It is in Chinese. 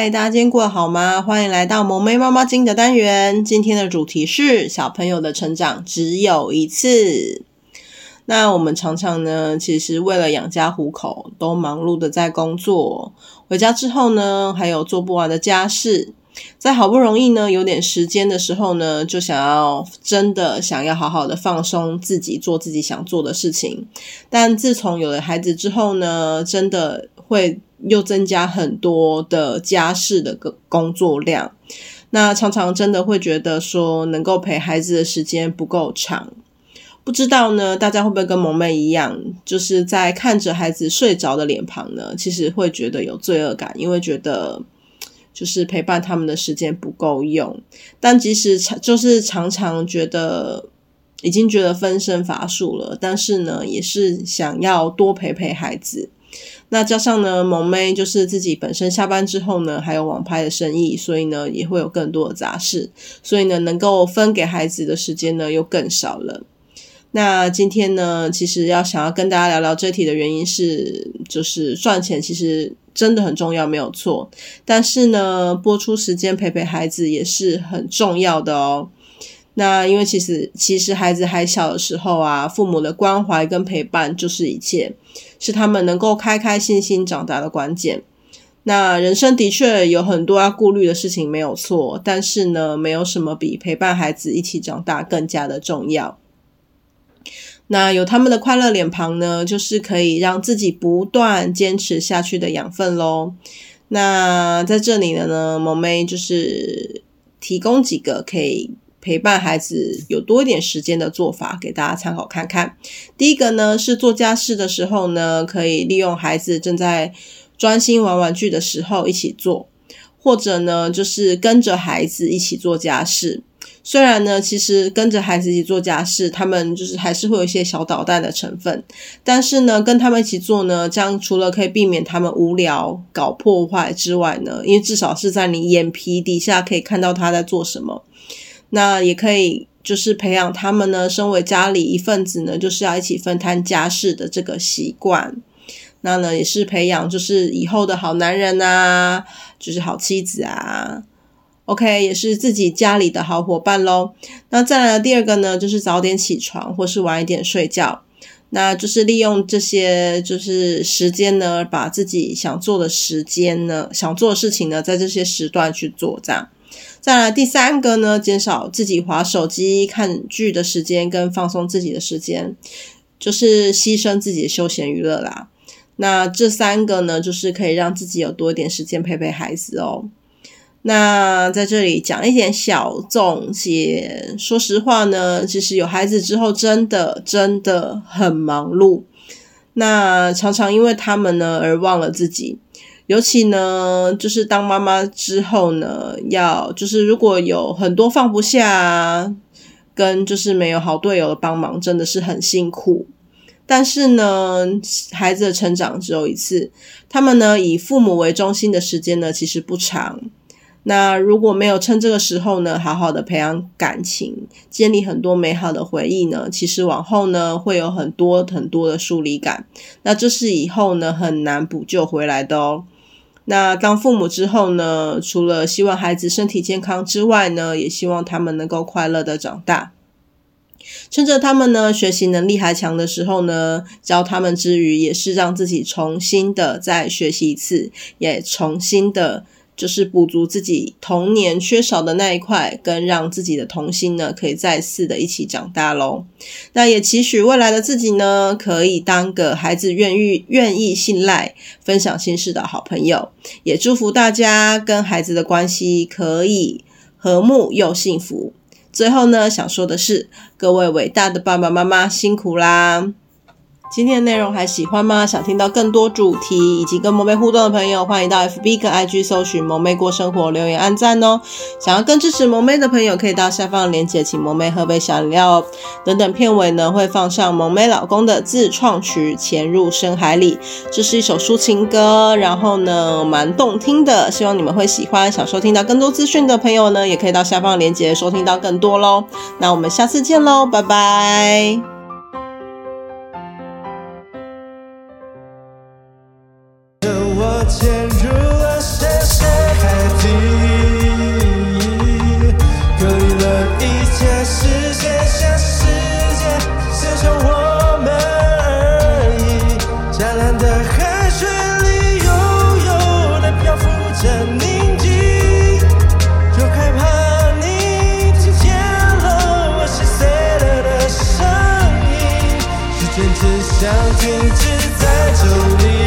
嗨，大家今天过得好吗？欢迎来到萌妹妈妈经的单元。今天的主题是小朋友的成长只有一次。那我们常常呢，其实为了养家糊口，都忙碌的在工作。回家之后呢，还有做不完的家事。在好不容易呢，有点时间的时候呢，就想要真的想要好好的放松自己，做自己想做的事情。但自从有了孩子之后呢，真的会又增加很多的家事的个工作量。那常常真的会觉得说，能够陪孩子的时间不够长。不知道呢，大家会不会跟萌妹一样，就是在看着孩子睡着的脸庞呢，其实会觉得有罪恶感，因为觉得。就是陪伴他们的时间不够用，但即使常就是常常觉得已经觉得分身乏术了，但是呢，也是想要多陪陪孩子。那加上呢，萌妹就是自己本身下班之后呢，还有网拍的生意，所以呢，也会有更多的杂事，所以呢，能够分给孩子的时间呢，又更少了。那今天呢，其实要想要跟大家聊聊这题的原因是，就是赚钱其实真的很重要，没有错。但是呢，拨出时间陪陪孩子也是很重要的哦。那因为其实其实孩子还小的时候啊，父母的关怀跟陪伴就是一切，是他们能够开开心心长大的关键。那人生的确有很多要顾虑的事情，没有错。但是呢，没有什么比陪伴孩子一起长大更加的重要。那有他们的快乐脸庞呢，就是可以让自己不断坚持下去的养分喽。那在这里呢，萌妹就是提供几个可以陪伴孩子有多一点时间的做法，给大家参考看看。第一个呢，是做家事的时候呢，可以利用孩子正在专心玩玩具的时候一起做，或者呢，就是跟着孩子一起做家事。虽然呢，其实跟着孩子一起做家事，他们就是还是会有一些小捣蛋的成分。但是呢，跟他们一起做呢，这样除了可以避免他们无聊搞破坏之外呢，因为至少是在你眼皮底下可以看到他在做什么。那也可以就是培养他们呢，身为家里一份子呢，就是要一起分摊家事的这个习惯。那呢，也是培养就是以后的好男人啊，就是好妻子啊。OK，也是自己家里的好伙伴喽。那再来第二个呢，就是早点起床，或是晚一点睡觉。那就是利用这些就是时间呢，把自己想做的时间呢，想做的事情呢，在这些时段去做。这样，再来第三个呢，减少自己滑手机、看剧的时间，跟放松自己的时间，就是牺牲自己的休闲娱乐啦。那这三个呢，就是可以让自己有多一点时间陪陪孩子哦。那在这里讲一点小总结。说实话呢，其实有孩子之后，真的真的很忙碌。那常常因为他们呢而忘了自己。尤其呢，就是当妈妈之后呢，要就是如果有很多放不下，跟就是没有好队友的帮忙，真的是很辛苦。但是呢，孩子的成长只有一次，他们呢以父母为中心的时间呢，其实不长。那如果没有趁这个时候呢，好好的培养感情，建立很多美好的回忆呢，其实往后呢会有很多很多的疏离感，那这是以后呢很难补救回来的哦。那当父母之后呢，除了希望孩子身体健康之外呢，也希望他们能够快乐的长大。趁着他们呢学习能力还强的时候呢，教他们之余，也是让自己重新的再学习一次，也重新的。就是补足自己童年缺少的那一块，跟让自己的童心呢，可以再次的一起长大喽。那也期许未来的自己呢，可以当个孩子愿意愿意信赖、分享心事的好朋友。也祝福大家跟孩子的关系可以和睦又幸福。最后呢，想说的是，各位伟大的爸爸妈妈辛苦啦！今天的内容还喜欢吗？想听到更多主题以及跟萌妹互动的朋友，欢迎到 FB 跟 IG 搜寻“萌妹过生活”，留言按赞哦。想要更支持萌妹的朋友，可以到下方链接，请萌妹喝杯小饮料哦。等等片尾呢，会放上萌妹老公的自创曲《潜入深海里》，这是一首抒情歌，然后呢蛮动听的，希望你们会喜欢。想收听到更多资讯的朋友呢，也可以到下方链接收听到更多喽。那我们下次见喽，拜拜。想停止在这里。